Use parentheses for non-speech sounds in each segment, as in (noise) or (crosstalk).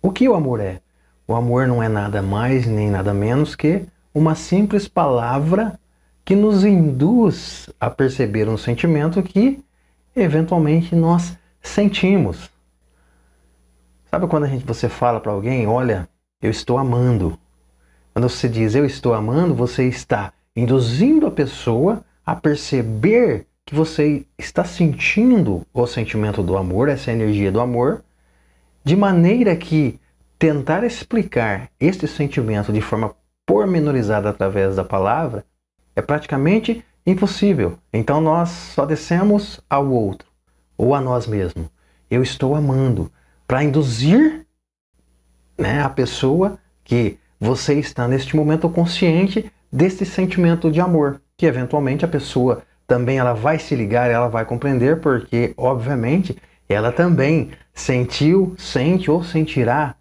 O que o amor é? O amor não é nada mais nem nada menos que uma simples palavra que nos induz a perceber um sentimento que eventualmente nós sentimos. Sabe quando a gente, você fala para alguém, olha, eu estou amando. Quando você diz eu estou amando, você está induzindo a pessoa a perceber que você está sentindo o sentimento do amor, essa energia do amor, de maneira que tentar explicar este sentimento de forma pormenorizada através da palavra é praticamente impossível. Então nós só descemos ao outro ou a nós mesmos. Eu estou amando para induzir né, a pessoa que você está neste momento consciente desse sentimento de amor, que eventualmente a pessoa também ela vai se ligar, ela vai compreender, porque obviamente ela também sentiu, sente ou sentirá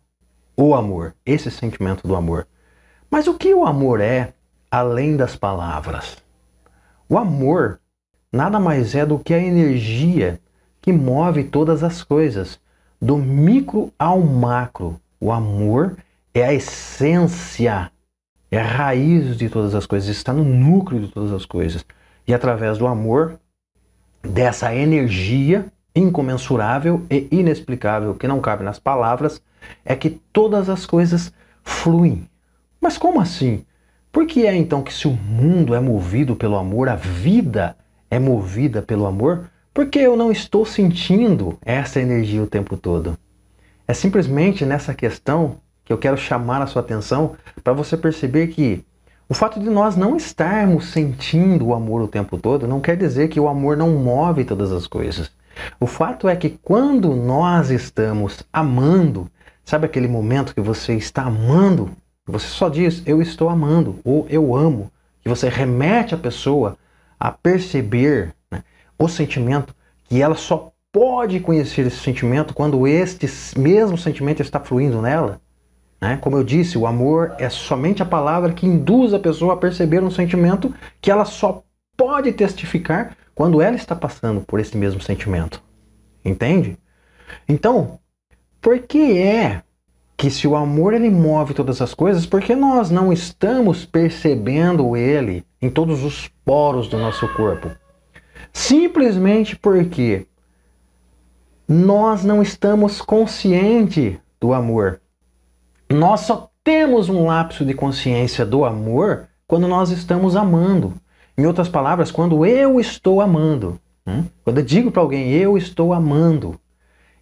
o amor, esse sentimento do amor. Mas o que o amor é além das palavras? O amor nada mais é do que a energia que move todas as coisas, do micro ao macro. O amor é a essência, é a raiz de todas as coisas, está no núcleo de todas as coisas. E através do amor, dessa energia incomensurável e inexplicável que não cabe nas palavras, é que todas as coisas fluem. Mas como assim? Por que é então que se o mundo é movido pelo amor, a vida é movida pelo amor, por que eu não estou sentindo essa energia o tempo todo? É simplesmente nessa questão que eu quero chamar a sua atenção para você perceber que o fato de nós não estarmos sentindo o amor o tempo todo não quer dizer que o amor não move todas as coisas. O fato é que quando nós estamos amando, sabe aquele momento que você está amando, você só diz eu estou amando ou eu amo, que você remete a pessoa a perceber né, o sentimento que ela só pode conhecer esse sentimento quando este mesmo sentimento está fluindo nela. Né? Como eu disse, o amor é somente a palavra que induz a pessoa a perceber um sentimento que ela só pode testificar quando ela está passando por esse mesmo sentimento. Entende? Então, por que é que se o amor ele move todas as coisas, por que nós não estamos percebendo ele em todos os poros do nosso corpo? Simplesmente porque nós não estamos conscientes do amor. Nós só temos um lapso de consciência do amor quando nós estamos amando. Em outras palavras, quando eu estou amando. Hum? Quando eu digo para alguém eu estou amando,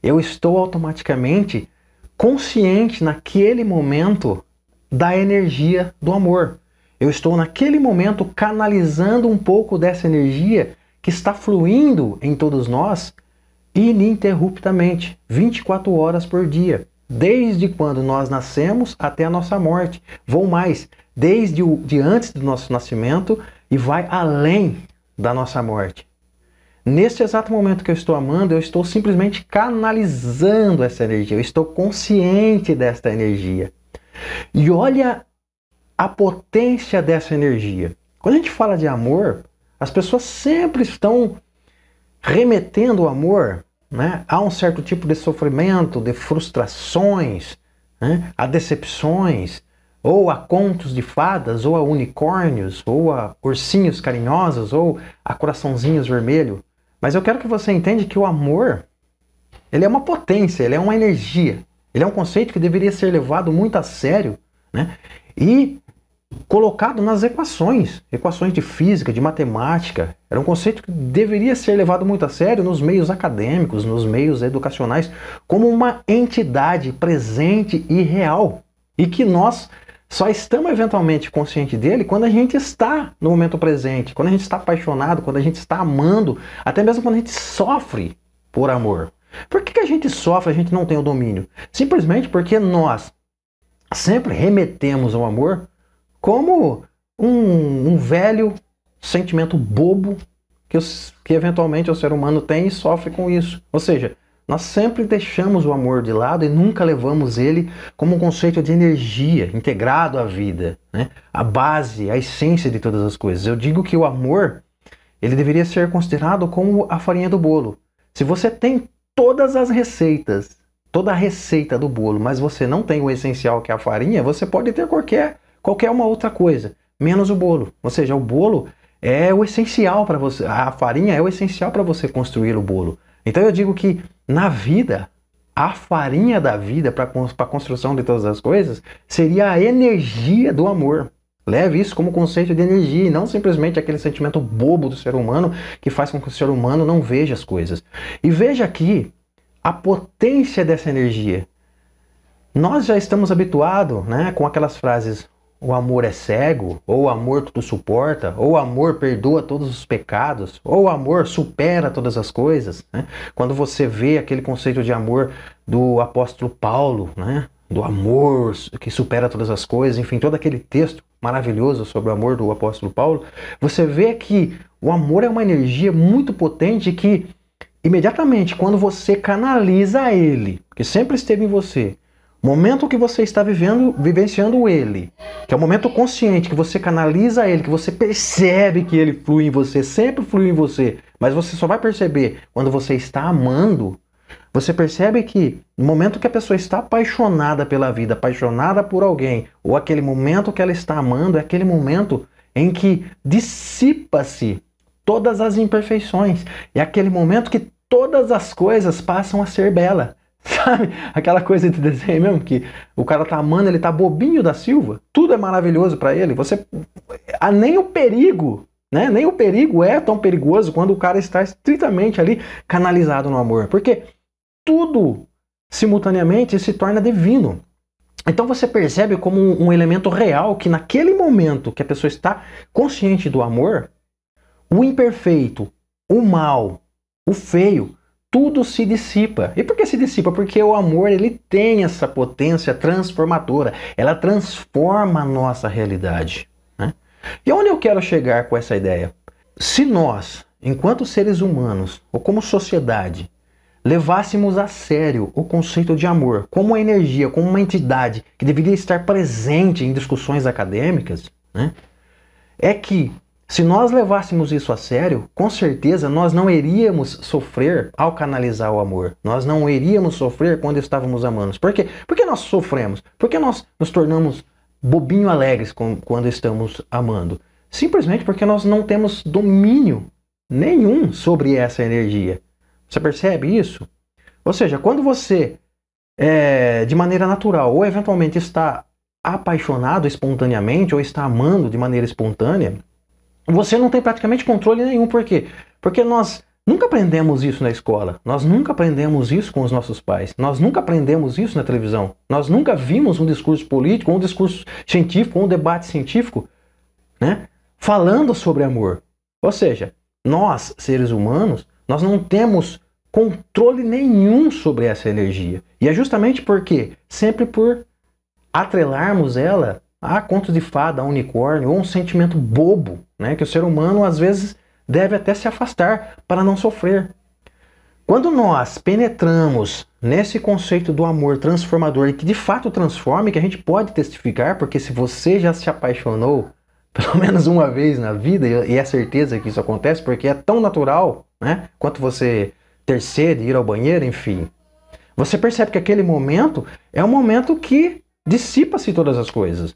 eu estou automaticamente consciente naquele momento da energia do amor. Eu estou naquele momento canalizando um pouco dessa energia que está fluindo em todos nós ininterruptamente, 24 horas por dia, desde quando nós nascemos até a nossa morte. Vou mais, desde o, de antes do nosso nascimento e vai além da nossa morte. Neste exato momento que eu estou amando, eu estou simplesmente canalizando essa energia, eu estou consciente desta energia. E olha a potência dessa energia. Quando a gente fala de amor, as pessoas sempre estão remetendo o amor né, a um certo tipo de sofrimento, de frustrações, né, a decepções, ou a contos de fadas, ou a unicórnios, ou a ursinhos carinhosos, ou a coraçãozinhos vermelho. Mas eu quero que você entenda que o amor, ele é uma potência, ele é uma energia. Ele é um conceito que deveria ser levado muito a sério, né? E colocado nas equações, equações de física, de matemática. Era um conceito que deveria ser levado muito a sério nos meios acadêmicos, nos meios educacionais, como uma entidade presente e real. E que nós só estamos eventualmente conscientes dele quando a gente está no momento presente, quando a gente está apaixonado, quando a gente está amando, até mesmo quando a gente sofre por amor. Por que, que a gente sofre, a gente não tem o domínio? Simplesmente porque nós sempre remetemos ao amor como um, um velho sentimento bobo que, que eventualmente o ser humano tem e sofre com isso. Ou seja, nós sempre deixamos o amor de lado e nunca levamos ele como um conceito de energia integrado à vida, né? a base, a essência de todas as coisas. Eu digo que o amor ele deveria ser considerado como a farinha do bolo. Se você tem todas as receitas, toda a receita do bolo, mas você não tem o essencial que é a farinha, você pode ter qualquer, qualquer uma outra coisa, menos o bolo. Ou seja, o bolo é o essencial para você, a farinha é o essencial para você construir o bolo. Então eu digo que na vida, a farinha da vida para a construção de todas as coisas seria a energia do amor. Leve isso como conceito de energia e não simplesmente aquele sentimento bobo do ser humano que faz com que o ser humano não veja as coisas. E veja aqui a potência dessa energia. Nós já estamos habituados né, com aquelas frases: o amor é cego, ou o amor tudo suporta, ou o amor perdoa todos os pecados, ou o amor supera todas as coisas. Né? Quando você vê aquele conceito de amor do apóstolo Paulo, né? do amor que supera todas as coisas, enfim, todo aquele texto maravilhoso sobre o amor do apóstolo Paulo, você vê que o amor é uma energia muito potente que imediatamente quando você canaliza ele, que sempre esteve em você, momento que você está vivendo, vivenciando ele, que é o momento consciente que você canaliza ele, que você percebe que ele flui em você, sempre flui em você, mas você só vai perceber quando você está amando você percebe que no momento que a pessoa está apaixonada pela vida, apaixonada por alguém, ou aquele momento que ela está amando, é aquele momento em que dissipa-se todas as imperfeições. É aquele momento que todas as coisas passam a ser bela. (laughs) Sabe? Aquela coisa de desenho mesmo que o cara tá amando, ele tá bobinho da Silva. Tudo é maravilhoso para ele. Você ah, nem o perigo, né? Nem o perigo é tão perigoso quando o cara está estritamente ali canalizado no amor. Porque tudo simultaneamente se torna divino. Então você percebe como um, um, elemento real que naquele momento que a pessoa está consciente do amor, o imperfeito, o mal, o feio, tudo se dissipa. E por que se dissipa? Porque o amor ele tem essa potência transformadora. Ela transforma a nossa realidade. Né? E onde eu quero chegar com essa ideia? Se nós, enquanto seres humanos, ou como sociedade, levássemos a sério o conceito de amor como uma energia, como uma entidade que deveria estar presente em discussões acadêmicas, né, é que se nós levássemos isso a sério, com certeza nós não iríamos sofrer ao canalizar o amor. Nós não iríamos sofrer quando estávamos amando. Por quê? Porque nós sofremos? Porque nós nos tornamos bobinho alegres quando estamos amando? Simplesmente porque nós não temos domínio nenhum sobre essa energia. Você percebe isso? Ou seja, quando você, é, de maneira natural, ou eventualmente está apaixonado espontaneamente, ou está amando de maneira espontânea, você não tem praticamente controle nenhum. Por quê? Porque nós nunca aprendemos isso na escola, nós nunca aprendemos isso com os nossos pais, nós nunca aprendemos isso na televisão, nós nunca vimos um discurso político, um discurso científico, um debate científico, né, falando sobre amor. Ou seja, nós, seres humanos, nós não temos controle nenhum sobre essa energia. E é justamente porque, sempre por atrelarmos ela a contos de fada, a unicórnio, ou um sentimento bobo, né, que o ser humano às vezes deve até se afastar para não sofrer. Quando nós penetramos nesse conceito do amor transformador e que de fato transforma, que a gente pode testificar, porque se você já se apaixonou (laughs) pelo menos uma vez na vida, e é certeza que isso acontece, porque é tão natural, né? Quanto você ter sede, ir ao banheiro, enfim. Você percebe que aquele momento é um momento que dissipa-se todas as coisas.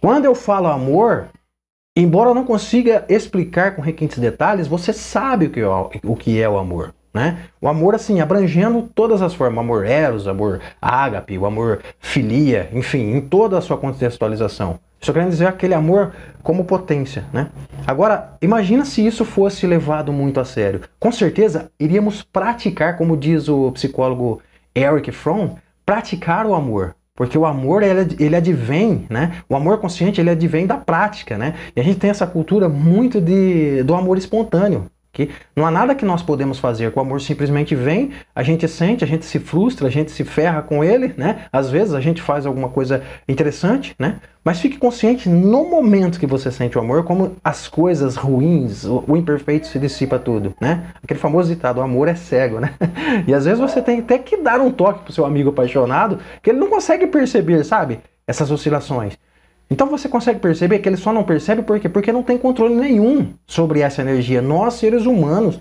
Quando eu falo amor, embora eu não consiga explicar com requintes detalhes, você sabe o que é o, que é o amor. Né? O amor, assim, abrangendo todas as formas, amor eros, amor ágape, o amor filia, enfim, em toda a sua contextualização. Só querendo dizer aquele amor como potência, né? Agora, imagina se isso fosse levado muito a sério. Com certeza, iríamos praticar, como diz o psicólogo Eric Fromm, praticar o amor. Porque o amor, ele, ele advém, né? O amor consciente, ele advém da prática, né? E a gente tem essa cultura muito de, do amor espontâneo. Não há nada que nós podemos fazer, o amor simplesmente vem, a gente sente, a gente se frustra, a gente se ferra com ele, né? Às vezes a gente faz alguma coisa interessante, né? Mas fique consciente no momento que você sente o amor, como as coisas ruins, o, imperfeito se dissipa tudo, né? Aquele famoso ditado, o amor é cego, né? (laughs) E às vezes você tem até que dar um toque pro seu amigo apaixonado, que ele não consegue perceber, sabe? Essas oscilações. Então você consegue perceber que ele só não percebe por quê? Porque não tem controle nenhum sobre essa energia. Nós, seres humanos,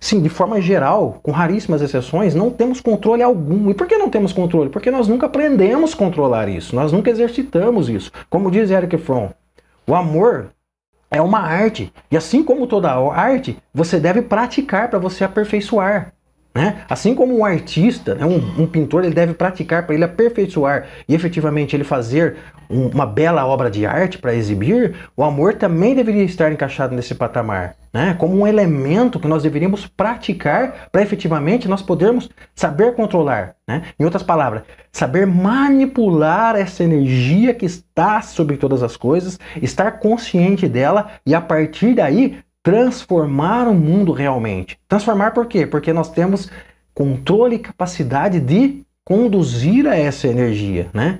sim, de forma geral, com raríssimas exceções, não temos controle algum. E por que não temos controle? Porque nós nunca aprendemos a controlar isso, nós nunca exercitamos isso. Como diz Eric Fromm, o amor é uma arte. E assim como toda arte, você deve praticar para você aperfeiçoar. Né? Assim como um artista, né, um, um, pintor, ele deve praticar para ele aperfeiçoar e efetivamente ele fazer um, uma bela obra de arte para exibir, o amor também deveria estar encaixado nesse patamar, né? como um elemento que nós deveríamos praticar para efetivamente nós podermos saber controlar. Né? Em outras palavras, saber manipular essa energia que está sobre todas as coisas, estar consciente dela e a partir daí transformar o mundo realmente. Transformar por quê? Porque nós temos controle e capacidade de conduzir a essa energia, né?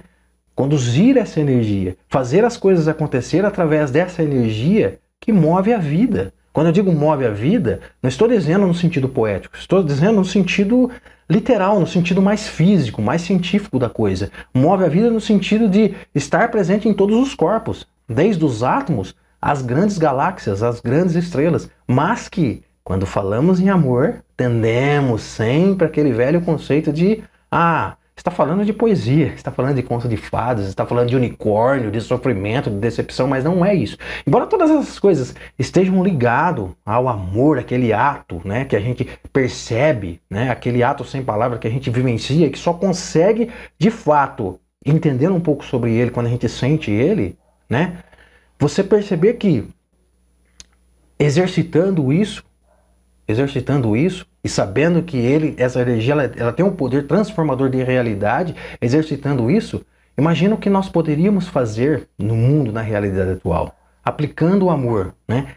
Conduzir essa energia, fazer as coisas acontecer através dessa energia que move a vida. Quando eu digo move a vida, não estou dizendo no sentido poético, estou dizendo no sentido literal, no sentido mais físico, mais científico da coisa. Move a vida no sentido de estar presente em todos os corpos, desde os átomos as grandes galáxias, as grandes estrelas, mas que, quando falamos em amor, tendemos sempre aquele velho conceito de ah, está falando de poesia, está falando de conto de fadas, está falando de unicórnio, de sofrimento, de decepção, mas não é isso. Embora todas essas coisas estejam ligadas ao amor, aquele ato, né, que a gente percebe, né, aquele ato sem palavra que a gente vivencia, que só consegue de fato entender um pouco sobre ele quando a gente sente ele, né? Você perceber que exercitando isso, exercitando isso e sabendo que ele, essa energia, ela, ela tem um poder transformador de realidade, exercitando isso, imagina o que nós poderíamos fazer no mundo, na realidade atual, aplicando o amor, né?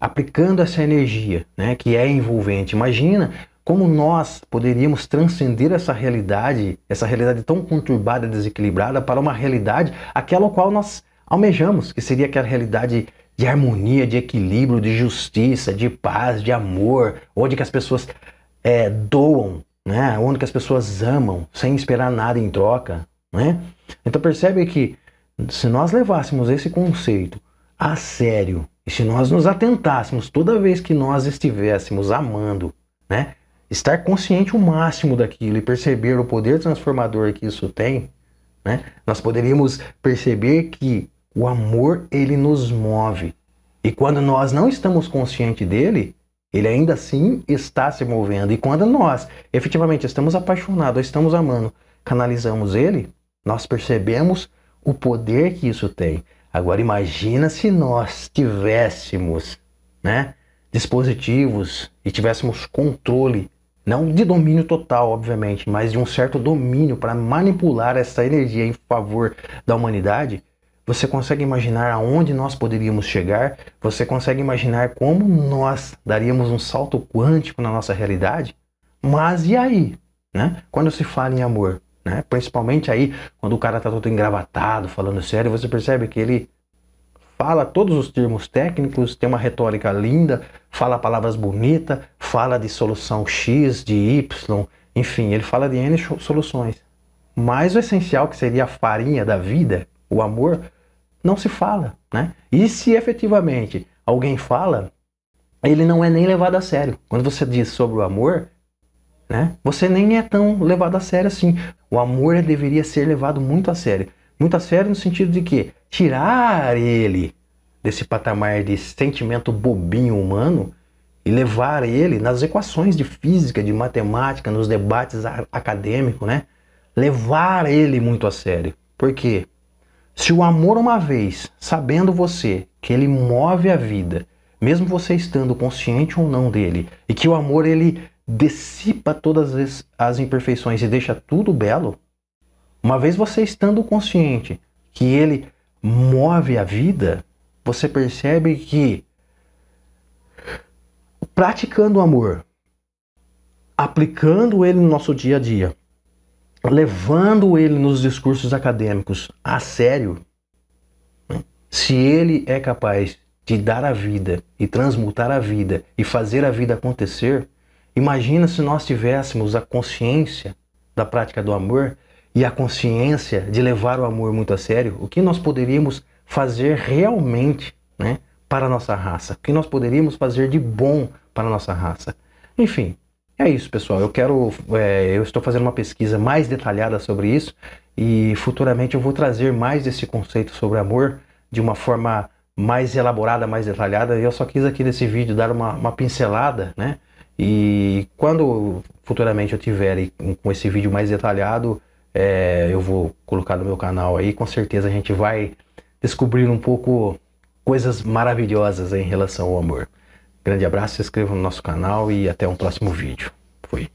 aplicando essa energia né? que é envolvente. Imagina como nós poderíamos transcender essa realidade, essa realidade tão conturbada, desequilibrada, para uma realidade aquela qual nós almejamos, que seria aquela realidade de harmonia, de equilíbrio, de justiça, de paz, de amor, onde que as pessoas é, doam, né? onde que as pessoas amam, sem esperar nada em troca. Né? Então percebe que se nós levássemos esse conceito a sério, e se nós nos atentássemos toda vez que nós estivéssemos amando, né? estar consciente o máximo daquilo e perceber o poder transformador que isso tem, né? nós poderíamos perceber que o amor, ele nos move. E quando nós não estamos conscientes dele, ele ainda assim está se movendo. E quando nós efetivamente estamos apaixonados, estamos amando, canalizamos ele, nós percebemos o poder que isso tem. Agora imagina se nós tivéssemos, né, dispositivos e tivéssemos controle, não de domínio total, obviamente, mas de um certo domínio para manipular essa energia em favor da humanidade, você consegue imaginar aonde nós poderíamos chegar? Você consegue imaginar como nós daríamos um salto quântico na nossa realidade? Mas e aí? Né? Quando se fala em amor, né? principalmente aí quando o cara está todo engravatado, falando sério, você percebe que ele fala todos os termos técnicos, tem uma retórica linda, fala palavras bonitas, fala de solução X, de Y, enfim, ele fala de N soluções. Mas o essencial, que seria a farinha da vida, o amor, não se fala, né? E se efetivamente alguém fala, ele não é nem levado a sério. Quando você diz sobre o amor, né? Você nem é tão levado a sério assim. O amor deveria ser levado muito a sério. Muito a sério no sentido de que tirar ele desse patamar de sentimento bobinho humano e levar ele nas equações de física, de matemática, nos debates acadêmicos, né? Levar ele muito a sério. Por quê? Se o amor uma vez, sabendo você que ele move a vida, mesmo você estando consciente ou não dele, e que o amor ele dissipa todas as, imperfeições e deixa tudo belo, uma vez você estando consciente que ele move a vida, você percebe que praticando o amor, aplicando ele no nosso dia a dia, levando ele nos discursos acadêmicos a sério, né? se ele é capaz de dar a vida e transmutar a vida e fazer a vida acontecer, imagina se nós tivéssemos a consciência da prática do amor e a consciência de levar o amor muito a sério, o que nós poderíamos fazer realmente né, para a nossa raça, o que nós poderíamos fazer de bom para a nossa raça. Enfim, é isso, pessoal. Eu quero, é, eu estou fazendo uma pesquisa mais detalhada sobre isso e futuramente eu vou trazer mais esse conceito sobre amor de uma forma mais elaborada, mais detalhada. Eu só quis aqui nesse vídeo dar uma, uma pincelada, né? E quando futuramente eu tiver com esse vídeo mais detalhado, é, eu vou colocar no meu canal aí. Com certeza a gente vai descobrir um pouco coisas maravilhosas em relação ao amor. Grande abraço, se inscreva no nosso canal e até um próximo vídeo. Fui.